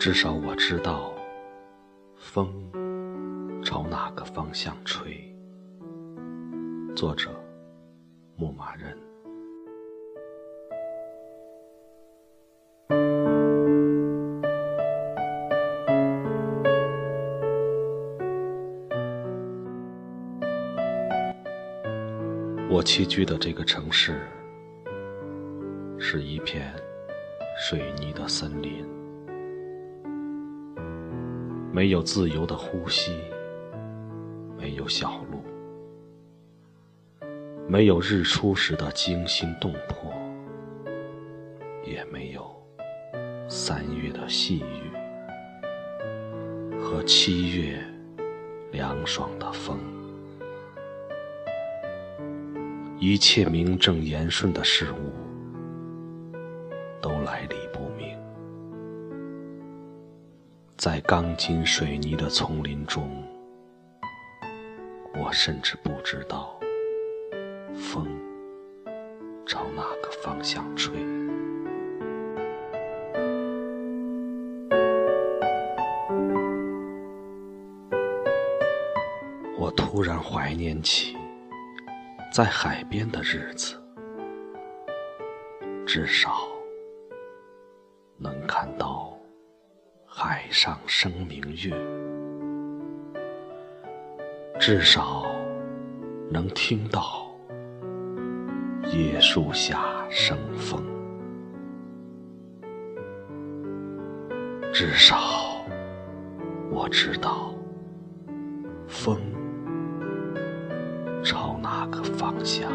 至少我知道，风朝哪个方向吹。作者：牧马人。我栖居的这个城市，是一片水泥的森林，没有自由的呼吸，没有小路，没有日出时的惊心动魄，也没有三月的细雨和七月凉爽的风。一切名正言顺的事物都来临在钢筋水泥的丛林中，我甚至不知道风朝哪个方向吹。我突然怀念起。在海边的日子，至少能看到海上生明月，至少能听到椰树下生风，至少我知道风。朝哪个方向？